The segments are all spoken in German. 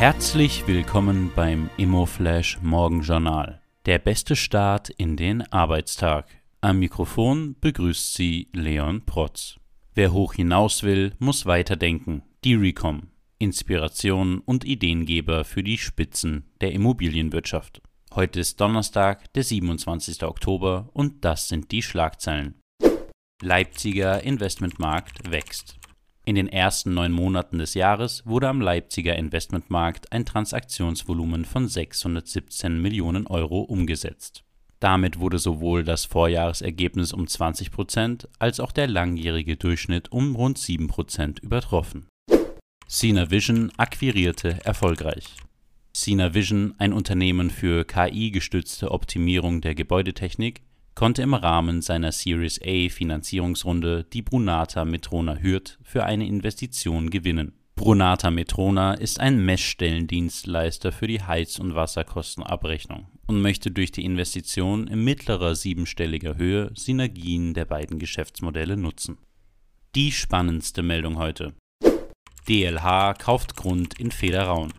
Herzlich willkommen beim Immoflash Morgenjournal. Der beste Start in den Arbeitstag. Am Mikrofon begrüßt Sie Leon Protz. Wer hoch hinaus will, muss weiterdenken. Die Recom. Inspiration und Ideengeber für die Spitzen der Immobilienwirtschaft. Heute ist Donnerstag, der 27. Oktober und das sind die Schlagzeilen. Leipziger Investmentmarkt wächst. In den ersten neun Monaten des Jahres wurde am Leipziger Investmentmarkt ein Transaktionsvolumen von 617 Millionen Euro umgesetzt. Damit wurde sowohl das Vorjahresergebnis um 20 Prozent als auch der langjährige Durchschnitt um rund 7 Prozent übertroffen. Sina Vision akquirierte erfolgreich. Sina Vision, ein Unternehmen für KI-gestützte Optimierung der Gebäudetechnik, konnte im Rahmen seiner Series A Finanzierungsrunde die Brunata Metrona Hürth für eine Investition gewinnen. Brunata Metrona ist ein Messstellendienstleister für die Heiz- und Wasserkostenabrechnung und möchte durch die Investition in mittlerer siebenstelliger Höhe Synergien der beiden Geschäftsmodelle nutzen. Die spannendste Meldung heute. DLH kauft Grund in Federaun.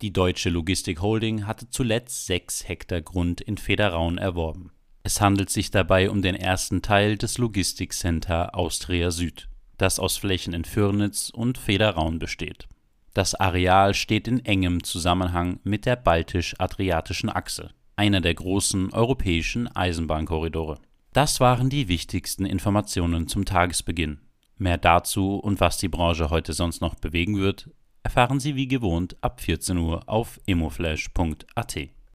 Die Deutsche Logistik Holding hatte zuletzt sechs Hektar Grund in Federaun erworben. Es handelt sich dabei um den ersten Teil des Logistikcenter Austria Süd, das aus Flächen in Fürnitz und Federaun besteht. Das Areal steht in engem Zusammenhang mit der Baltisch-Adriatischen Achse, einer der großen europäischen Eisenbahnkorridore. Das waren die wichtigsten Informationen zum Tagesbeginn. Mehr dazu und was die Branche heute sonst noch bewegen wird, erfahren Sie wie gewohnt ab 14 Uhr auf emoflash.at.